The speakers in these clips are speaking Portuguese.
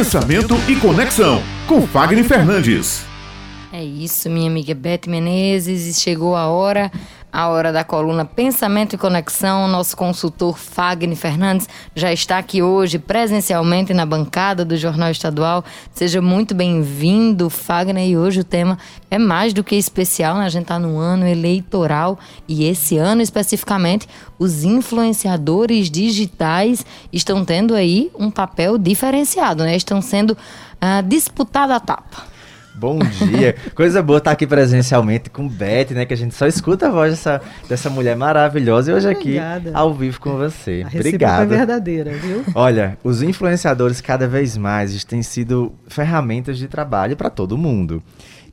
Pensamento e Conexão, com Fagner Fernandes. É isso, minha amiga Beth Menezes, chegou a hora a hora da coluna Pensamento e Conexão. Nosso consultor Fagner Fernandes já está aqui hoje presencialmente na bancada do Jornal Estadual. Seja muito bem-vindo, Fagner. E hoje o tema é mais do que especial, né? A gente está no ano eleitoral e esse ano especificamente os influenciadores digitais estão tendo aí um papel diferenciado, né? Estão sendo uh, disputada a tapa. Bom dia. Coisa boa estar aqui presencialmente com Beth, né? Que a gente só escuta a voz dessa, dessa mulher maravilhosa e hoje Obrigada. aqui ao vivo com você. A Obrigado. é verdadeira, viu? Olha, os influenciadores cada vez mais têm sido ferramentas de trabalho para todo mundo.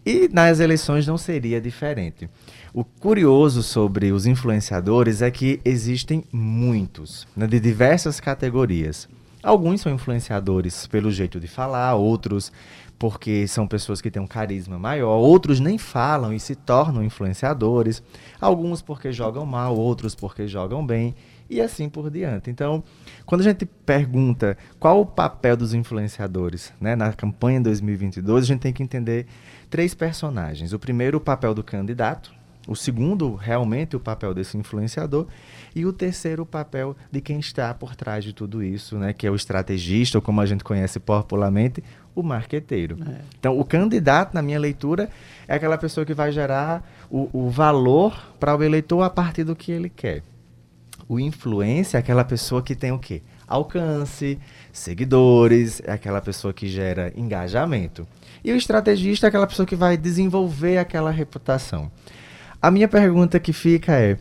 E nas eleições não seria diferente. O curioso sobre os influenciadores é que existem muitos, né, de diversas categorias. Alguns são influenciadores pelo jeito de falar, outros porque são pessoas que têm um carisma maior, outros nem falam e se tornam influenciadores, alguns porque jogam mal, outros porque jogam bem e assim por diante. Então, quando a gente pergunta qual o papel dos influenciadores né, na campanha 2022, a gente tem que entender três personagens. O primeiro, o papel do candidato, o segundo, realmente, o papel desse influenciador. E o terceiro, o papel de quem está por trás de tudo isso, né? Que é o estrategista, ou como a gente conhece popularmente, o marqueteiro. É. Então, o candidato, na minha leitura, é aquela pessoa que vai gerar o, o valor para o eleitor a partir do que ele quer. O influência é aquela pessoa que tem o quê? Alcance, seguidores, é aquela pessoa que gera engajamento. E o estrategista é aquela pessoa que vai desenvolver aquela reputação. A minha pergunta que fica é: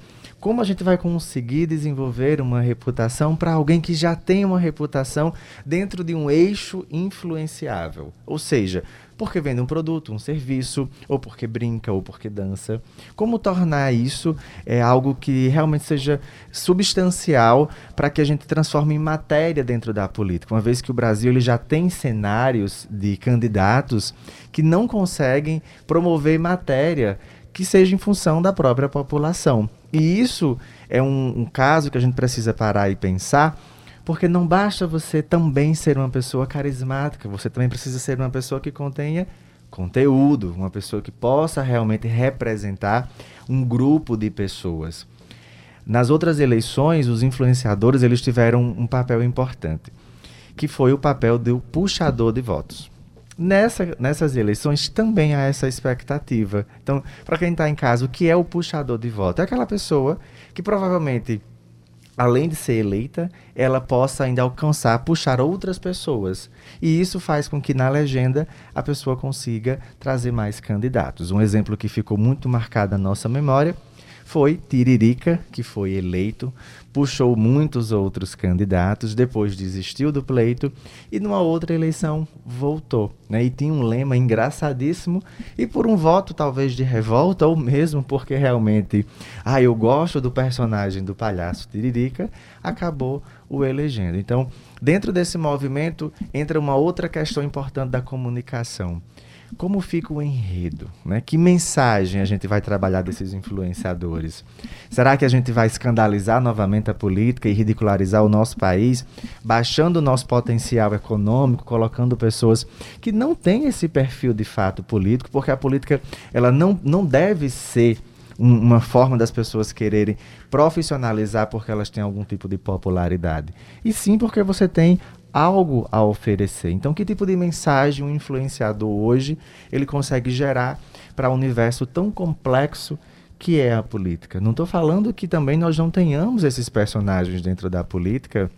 como a gente vai conseguir desenvolver uma reputação para alguém que já tem uma reputação dentro de um eixo influenciável? Ou seja, porque vende um produto, um serviço, ou porque brinca, ou porque dança. Como tornar isso é, algo que realmente seja substancial para que a gente transforme em matéria dentro da política? Uma vez que o Brasil ele já tem cenários de candidatos que não conseguem promover matéria que seja em função da própria população. E isso é um, um caso que a gente precisa parar e pensar, porque não basta você também ser uma pessoa carismática, você também precisa ser uma pessoa que contenha conteúdo, uma pessoa que possa realmente representar um grupo de pessoas. Nas outras eleições, os influenciadores eles tiveram um papel importante, que foi o papel do puxador de votos. Nessa, nessas eleições também há essa expectativa. Então, para quem está em casa, o que é o puxador de voto? É aquela pessoa que provavelmente, além de ser eleita, ela possa ainda alcançar, puxar outras pessoas. E isso faz com que na legenda a pessoa consiga trazer mais candidatos. Um exemplo que ficou muito marcado na nossa memória foi Tiririca, que foi eleito, puxou muitos outros candidatos, depois desistiu do pleito e numa outra eleição voltou. Né? E tinha um lema engraçadíssimo e por um voto talvez de revolta ou mesmo porque realmente, ah, eu gosto do personagem do palhaço Tiririca, acabou o elegendo. Então, dentro desse movimento entra uma outra questão importante da comunicação como fica o enredo? Né? Que mensagem a gente vai trabalhar desses influenciadores? Será que a gente vai escandalizar novamente a política e ridicularizar o nosso país, baixando o nosso potencial econômico, colocando pessoas que não têm esse perfil de fato político, porque a política ela não, não deve ser uma forma das pessoas quererem profissionalizar porque elas têm algum tipo de popularidade. E sim porque você tem algo a oferecer. Então, que tipo de mensagem um influenciador hoje ele consegue gerar para um universo tão complexo que é a política? Não estou falando que também nós não tenhamos esses personagens dentro da política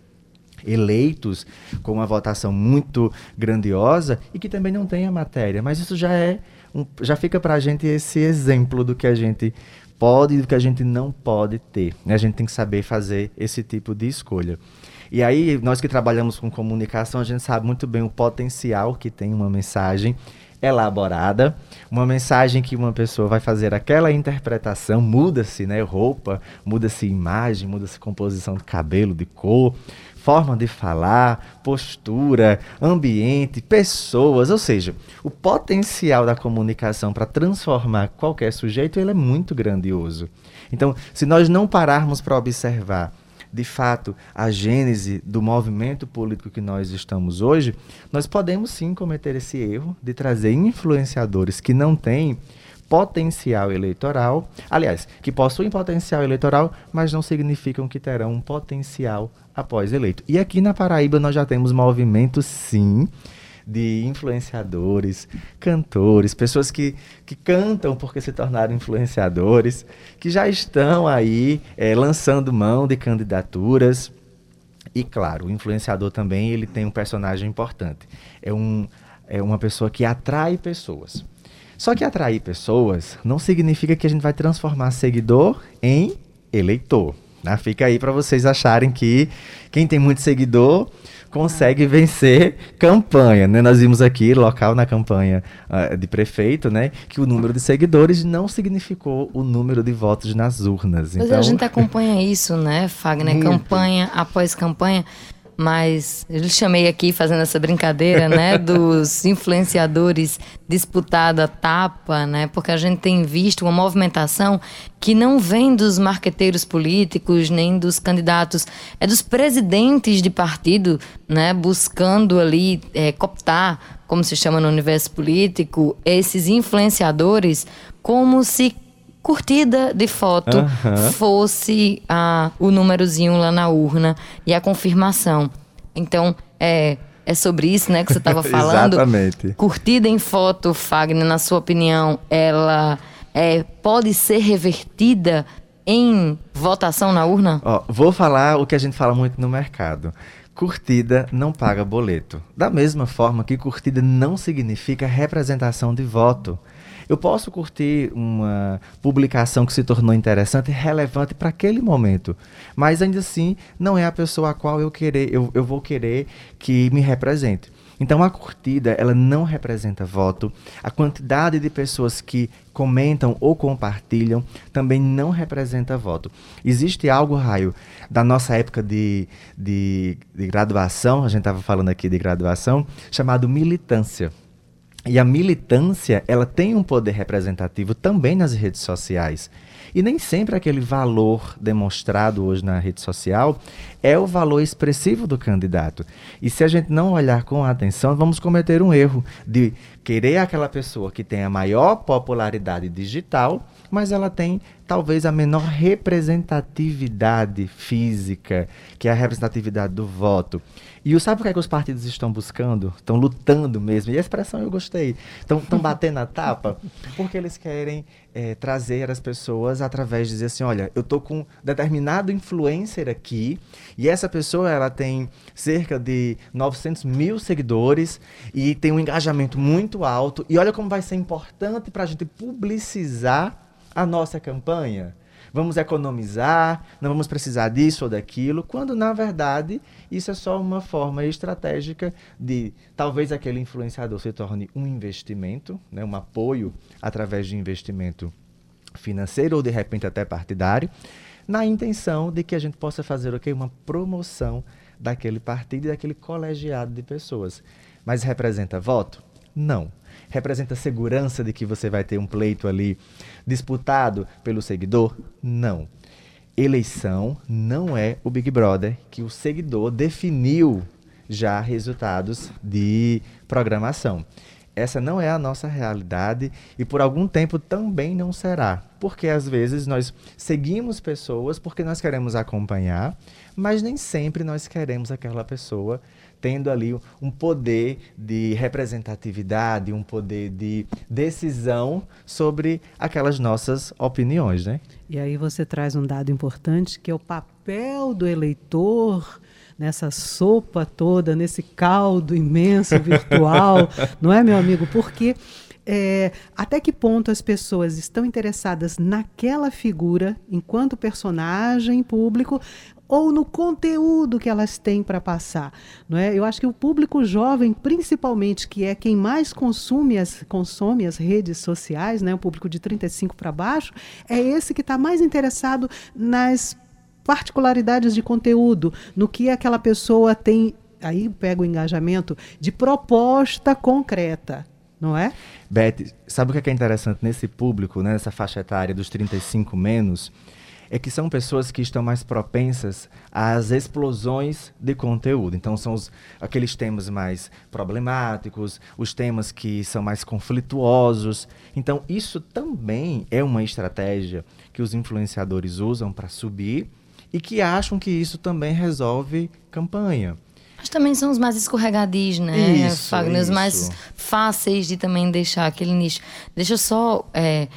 eleitos com uma votação muito grandiosa e que também não tenha matéria, mas isso já é um, já fica para a gente esse exemplo do que a gente pode e do que a gente não pode ter. A gente tem que saber fazer esse tipo de escolha. E aí, nós que trabalhamos com comunicação, a gente sabe muito bem o potencial que tem uma mensagem elaborada, uma mensagem que uma pessoa vai fazer aquela interpretação, muda-se, né, roupa, muda-se imagem, muda-se composição de cabelo, de cor, forma de falar, postura, ambiente, pessoas, ou seja, o potencial da comunicação para transformar qualquer sujeito, ele é muito grandioso. Então, se nós não pararmos para observar de fato, a gênese do movimento político que nós estamos hoje, nós podemos sim cometer esse erro de trazer influenciadores que não têm potencial eleitoral, aliás, que possuem potencial eleitoral, mas não significam que terão um potencial após eleito. E aqui na Paraíba nós já temos movimentos, sim, de influenciadores, cantores, pessoas que, que cantam porque se tornaram influenciadores, que já estão aí é, lançando mão de candidaturas. E claro, o influenciador também ele tem um personagem importante. É, um, é uma pessoa que atrai pessoas. Só que atrair pessoas não significa que a gente vai transformar seguidor em eleitor. Né? Fica aí para vocês acharem que quem tem muito seguidor consegue vencer campanha. Né? Nós vimos aqui, local na campanha uh, de prefeito, né, que o número de seguidores não significou o número de votos nas urnas. Então... a gente acompanha isso, né, Fagner? Muito. Campanha após campanha. Mas eu chamei aqui fazendo essa brincadeira, né, dos influenciadores disputado a tapa, né, porque a gente tem visto uma movimentação que não vem dos marqueteiros políticos nem dos candidatos, é dos presidentes de partido, né, buscando ali é, cooptar, como se chama no universo político, esses influenciadores como se curtida de foto uhum. fosse a, o númerozinho lá na urna e a confirmação. Então, é, é sobre isso né, que você estava falando. Exatamente. Curtida em foto, Fagner, na sua opinião, ela é, pode ser revertida em votação na urna? Ó, vou falar o que a gente fala muito no mercado. Curtida não paga boleto. Da mesma forma que curtida não significa representação de voto. Eu posso curtir uma publicação que se tornou interessante relevante para aquele momento, mas ainda assim não é a pessoa a qual eu querer, eu, eu vou querer que me represente. Então a curtida, ela não representa voto. A quantidade de pessoas que comentam ou compartilham também não representa voto. Existe algo, Raio, da nossa época de, de, de graduação, a gente estava falando aqui de graduação, chamado militância. E a militância, ela tem um poder representativo também nas redes sociais. E nem sempre aquele valor demonstrado hoje na rede social é o valor expressivo do candidato. E se a gente não olhar com atenção, vamos cometer um erro de querer aquela pessoa que tem a maior popularidade digital, mas ela tem talvez a menor representatividade física, que é a representatividade do voto. E o, sabe o que, é que os partidos estão buscando? Estão lutando mesmo. E a expressão eu gostei. Estão batendo na tapa porque eles querem é, trazer as pessoas através de dizer assim, olha, eu tô com determinado influencer aqui e essa pessoa ela tem cerca de 900 mil seguidores e tem um engajamento muito alto e olha como vai ser importante para a gente publicizar a nossa campanha? Vamos economizar, não vamos precisar disso ou daquilo, quando na verdade isso é só uma forma estratégica de talvez aquele influenciador se torne um investimento, né, um apoio através de investimento financeiro ou de repente até partidário, na intenção de que a gente possa fazer okay, uma promoção daquele partido e daquele colegiado de pessoas. Mas representa voto? Não representa segurança de que você vai ter um pleito ali disputado pelo seguidor? Não. Eleição não é o Big Brother que o seguidor definiu já resultados de programação. Essa não é a nossa realidade e por algum tempo também não será. Porque às vezes nós seguimos pessoas porque nós queremos acompanhar, mas nem sempre nós queremos aquela pessoa tendo ali um poder de representatividade, um poder de decisão sobre aquelas nossas opiniões, né? E aí você traz um dado importante que é o papel do eleitor nessa sopa toda, nesse caldo imenso virtual, não é, meu amigo? Porque é, até que ponto as pessoas estão interessadas naquela figura enquanto personagem público ou no conteúdo que elas têm para passar. Não é? Eu acho que o público jovem, principalmente, que é quem mais consome as, consome as redes sociais, né? o público de 35 para baixo, é esse que está mais interessado nas particularidades de conteúdo, no que aquela pessoa tem. Aí pega o engajamento de proposta concreta não é? Beth, sabe o que é interessante nesse público, né, nessa faixa etária dos 35 menos? É que são pessoas que estão mais propensas às explosões de conteúdo. Então, são os, aqueles temas mais problemáticos, os temas que são mais conflituosos. Então, isso também é uma estratégia que os influenciadores usam para subir e que acham que isso também resolve campanha. Mas também são os mais escorregadios, né, Isso, Fagner? Os mais fáceis de também deixar aquele nicho. Deixa eu só é,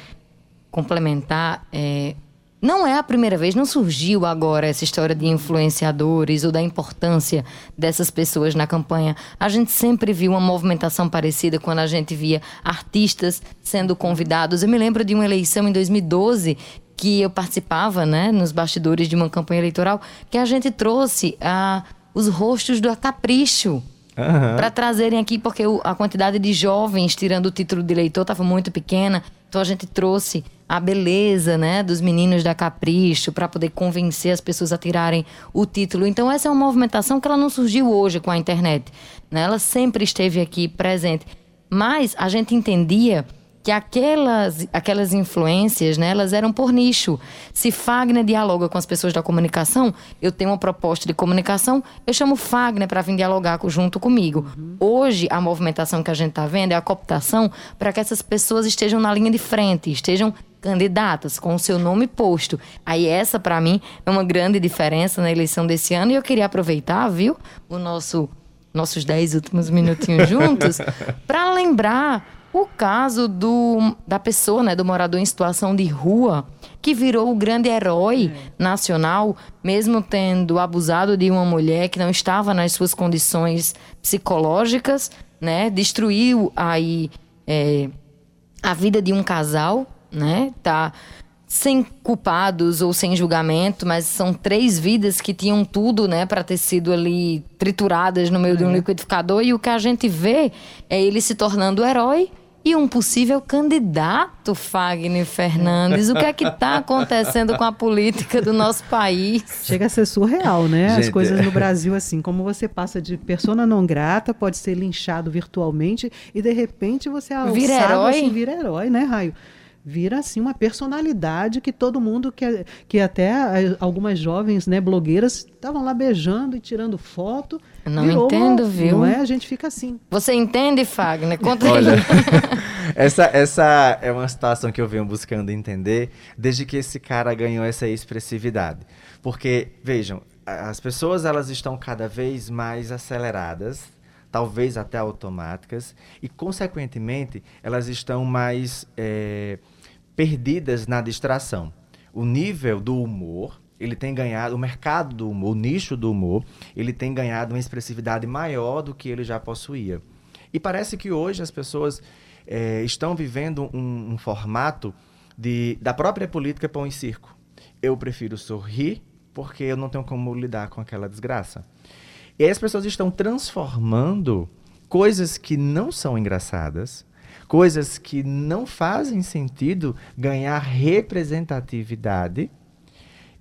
complementar. é, não é a primeira vez, não surgiu agora essa história de influenciadores ou da importância dessas pessoas na campanha. A gente sempre viu uma movimentação parecida quando a gente via artistas sendo convidados. Eu me lembro de uma eleição em 2012 que eu participava, né, nos bastidores de uma campanha eleitoral, que a gente trouxe a, os rostos do Capricho Aham. para trazerem aqui, porque a quantidade de jovens tirando o título de eleitor estava muito pequena. Então a gente trouxe a beleza né, dos meninos da Capricho para poder convencer as pessoas a tirarem o título. Então essa é uma movimentação que ela não surgiu hoje com a internet. Né? Ela sempre esteve aqui presente. Mas a gente entendia que aquelas, aquelas influências, né, elas eram por nicho. Se Fagner dialoga com as pessoas da comunicação, eu tenho uma proposta de comunicação, eu chamo Fagner para vir dialogar junto comigo. Hoje, a movimentação que a gente está vendo é a cooptação para que essas pessoas estejam na linha de frente, estejam candidatas com o seu nome posto. Aí essa, para mim, é uma grande diferença na eleição desse ano e eu queria aproveitar, viu, o nosso nossos dez últimos minutinhos juntos, para lembrar o caso do, da pessoa, né, do morador em situação de rua, que virou o grande herói nacional, mesmo tendo abusado de uma mulher que não estava nas suas condições psicológicas, né, destruiu aí é, a vida de um casal, né, tá sem culpados ou sem julgamento, mas são três vidas que tinham tudo, né, para ter sido ali trituradas no meio de um liquidificador e o que a gente vê é ele se tornando herói e um possível candidato, Fagner Fernandes. O que é que está acontecendo com a política do nosso país? Chega a ser surreal, né? As Gente, coisas é. no Brasil, assim, como você passa de persona não grata, pode ser linchado virtualmente e de repente você é alçado, Vira herói? assim, vira herói, né, Raio? Vira assim uma personalidade que todo mundo que, que até algumas jovens, né, blogueiras estavam lá beijando e tirando foto. Não uma- entendo, viu? Não é? A gente fica assim. Você entende, Fagner? Conta Olha, essa, essa é uma situação que eu venho buscando entender desde que esse cara ganhou essa expressividade. Porque, vejam, as pessoas elas estão cada vez mais aceleradas, talvez até automáticas, e, consequentemente, elas estão mais eh, perdidas na distração. O nível do humor, ele tem ganhado, o mercado do humor, o nicho do humor, ele tem ganhado uma expressividade maior do que ele já possuía. E parece que hoje as pessoas eh, estão vivendo um, um formato de, da própria política pão e circo. Eu prefiro sorrir porque eu não tenho como lidar com aquela desgraça. E aí as pessoas estão transformando coisas que não são engraçadas, coisas que não fazem sentido ganhar representatividade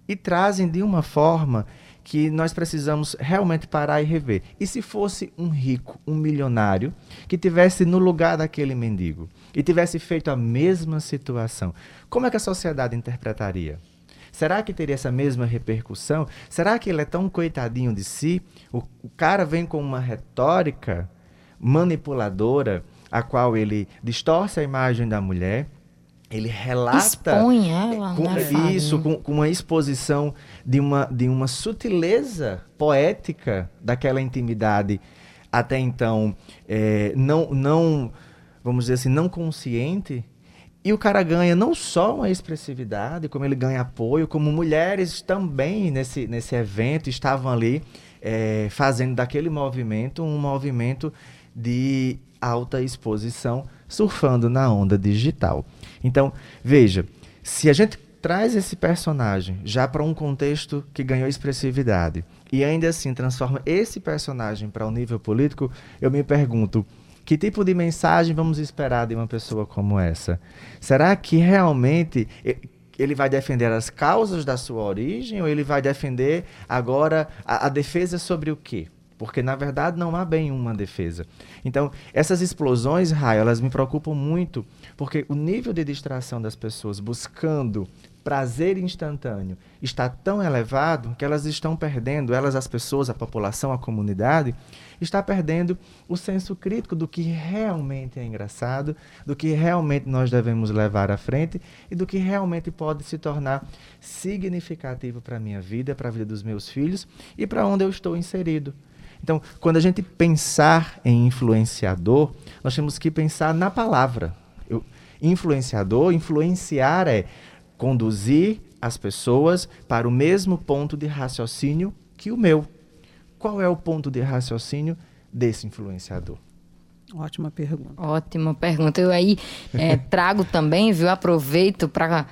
e trazem de uma forma que nós precisamos realmente parar e rever. E se fosse um rico, um milionário, que tivesse no lugar daquele mendigo e tivesse feito a mesma situação, como é que a sociedade interpretaria? Será que teria essa mesma repercussão? Será que ele é tão coitadinho de si? O, o cara vem com uma retórica manipuladora, a qual ele distorce a imagem da mulher, ele relata Expõe ela, com, né, isso, com, com uma exposição de uma, de uma sutileza poética daquela intimidade até então é, não, não, vamos dizer assim, não consciente. E o cara ganha não só uma expressividade, como ele ganha apoio, como mulheres também nesse, nesse evento estavam ali é, fazendo daquele movimento um movimento de alta exposição, surfando na onda digital. Então, veja, se a gente traz esse personagem já para um contexto que ganhou expressividade e ainda assim transforma esse personagem para um nível político, eu me pergunto que tipo de mensagem vamos esperar de uma pessoa como essa? Será que realmente ele vai defender as causas da sua origem ou ele vai defender agora a, a defesa sobre o quê? Porque, na verdade, não há bem uma defesa. Então, essas explosões, Raio, elas me preocupam muito, porque o nível de distração das pessoas buscando prazer instantâneo está tão elevado que elas estão perdendo, elas, as pessoas, a população, a comunidade, está perdendo o senso crítico do que realmente é engraçado, do que realmente nós devemos levar à frente e do que realmente pode se tornar significativo para a minha vida, para a vida dos meus filhos e para onde eu estou inserido. Então, quando a gente pensar em influenciador, nós temos que pensar na palavra. Eu, influenciador, influenciar é conduzir as pessoas para o mesmo ponto de raciocínio que o meu. Qual é o ponto de raciocínio desse influenciador? Ótima pergunta. Ótima pergunta. Eu aí é, trago também, viu? Aproveito para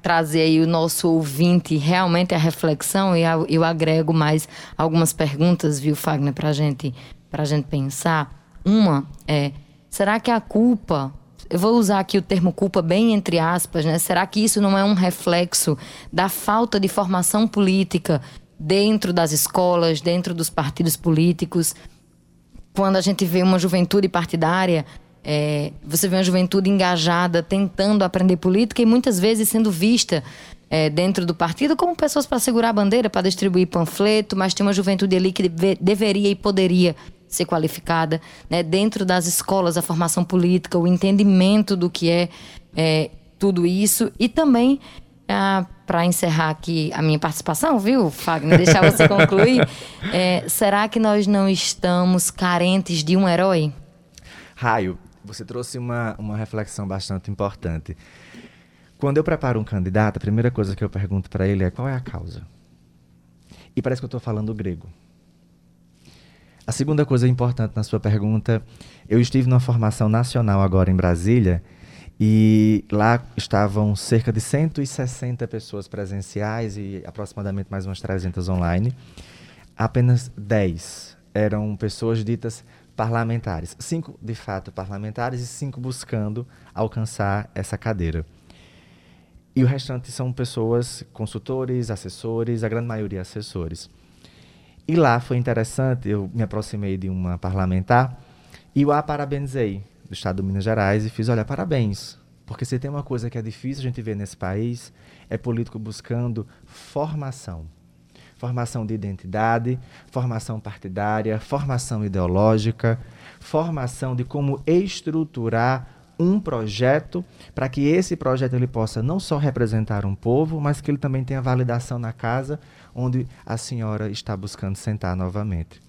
trazer aí o nosso ouvinte realmente a reflexão e eu agrego mais algumas perguntas, viu, Fagner, para gente, a gente pensar. Uma é: será que a culpa eu vou usar aqui o termo culpa bem entre aspas, né? Será que isso não é um reflexo da falta de formação política dentro das escolas, dentro dos partidos políticos? Quando a gente vê uma juventude partidária, é, você vê uma juventude engajada, tentando aprender política e muitas vezes sendo vista é, dentro do partido como pessoas para segurar a bandeira, para distribuir panfleto, mas tem uma juventude ali que deve, deveria e poderia ser qualificada, né? dentro das escolas, a formação política, o entendimento do que é, é tudo isso e também ah, para encerrar aqui a minha participação, viu, Fagner? Deixar você concluir. É, será que nós não estamos carentes de um herói? Raio, você trouxe uma, uma reflexão bastante importante. Quando eu preparo um candidato, a primeira coisa que eu pergunto para ele é qual é a causa? E parece que eu estou falando grego. A segunda coisa importante na sua pergunta, eu estive numa formação nacional agora em Brasília e lá estavam cerca de 160 pessoas presenciais e aproximadamente mais umas 300 online. Apenas 10 eram pessoas ditas parlamentares. Cinco, de fato, parlamentares e cinco buscando alcançar essa cadeira. E o restante são pessoas, consultores, assessores, a grande maioria assessores. E lá foi interessante, eu me aproximei de uma parlamentar e o a parabenizei do estado de Minas Gerais e fiz, olha, parabéns, porque se tem uma coisa que é difícil a gente ver nesse país, é político buscando formação. Formação de identidade, formação partidária, formação ideológica, formação de como estruturar um projeto para que esse projeto ele possa não só representar um povo, mas que ele também tenha validação na casa onde a senhora está buscando sentar novamente.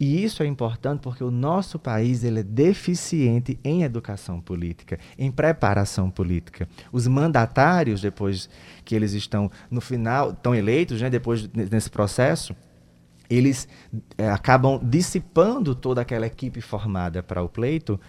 E isso é importante porque o nosso país ele é deficiente em educação política, em preparação política. Os mandatários, depois que eles estão no final, estão eleitos, né, depois desse processo, eles é, acabam dissipando toda aquela equipe formada para o pleito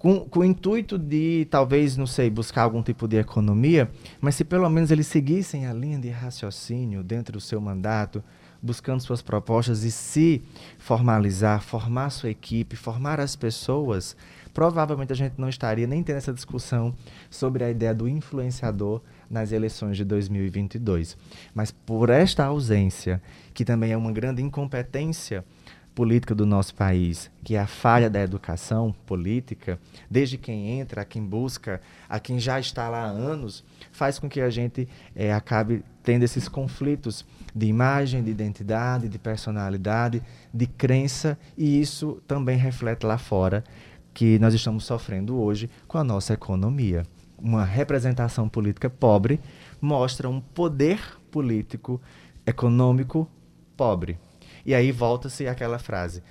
com, com, o intuito de, talvez, não sei, buscar algum tipo de economia, mas se pelo menos eles seguissem a linha de raciocínio dentro do seu mandato, buscando suas propostas e se formalizar, formar sua equipe, formar as pessoas, provavelmente a gente não estaria nem tendo essa discussão sobre a ideia do influenciador nas eleições de 2022. Mas por esta ausência, que também é uma grande incompetência política do nosso país, que é a falha da educação política, desde quem entra, a quem busca, a quem já está lá há anos, faz com que a gente é, acabe tendo esses conflitos de imagem, de identidade, de personalidade, de crença, e isso também reflete lá fora que nós estamos sofrendo hoje com a nossa economia. Uma representação política pobre mostra um poder político econômico pobre. E aí volta-se aquela frase.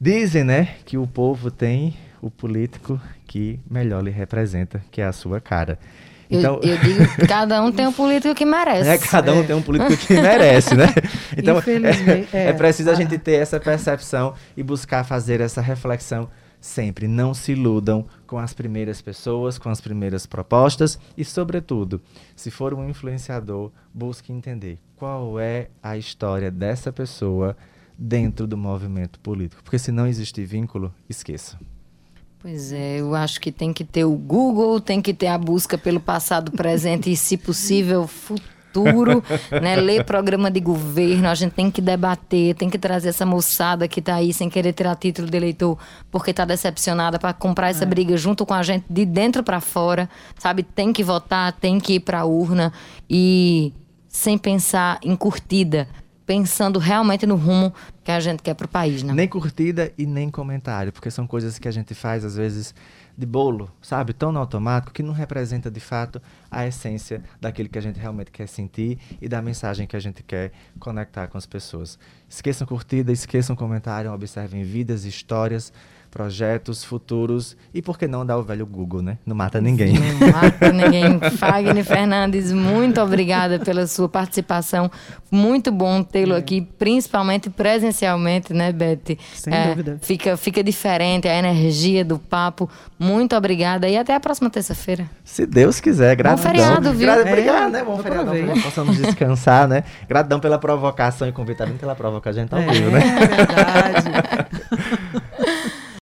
Dizem, né, que o povo tem o político que melhor lhe representa, que é a sua cara. Então, eu, eu digo cada um tem um político que merece. É, cada um é. tem um político que merece, né? Então, é, é, é, preciso a gente ter essa percepção e buscar fazer essa reflexão sempre. Não se iludam com as primeiras pessoas, com as primeiras propostas e, sobretudo, se for um influenciador, busque entender qual é a história dessa pessoa dentro do movimento político. Porque se não existir vínculo, esqueça. Pois é, eu acho que tem que ter o Google, tem que ter a busca pelo passado, presente e, se possível, futuro futuro, né? Ler programa de governo, a gente tem que debater, tem que trazer essa moçada que está aí sem querer tirar título de eleitor porque está decepcionada para comprar essa é. briga junto com a gente de dentro para fora, sabe? Tem que votar, tem que ir para a urna e sem pensar em curtida, pensando realmente no rumo que a gente quer para o país, né? Nem curtida e nem comentário, porque são coisas que a gente faz às vezes de bolo, sabe? Tão no automático que não representa de fato a essência daquilo que a gente realmente quer sentir e da mensagem que a gente quer conectar com as pessoas. Esqueçam curtida, esqueçam comentário, observem vidas, histórias, projetos futuros e por que não dar o velho Google, né? Não mata ninguém. Não mata ninguém. Fagner Fernandes, muito obrigada pela sua participação. Muito bom tê-lo é. aqui, principalmente presencialmente, né, Beth? Sem é, dúvida. Fica, fica diferente a energia do papo. Muito obrigada e até a próxima terça-feira. Se Deus quiser, gratidão. Bom feriado, viu? Gra obrigado, é, né? Bom feriado. Possamos descansar, né? Gratidão pela provocação e convidar pela provocação a gente ao é, vivo, né? É verdade.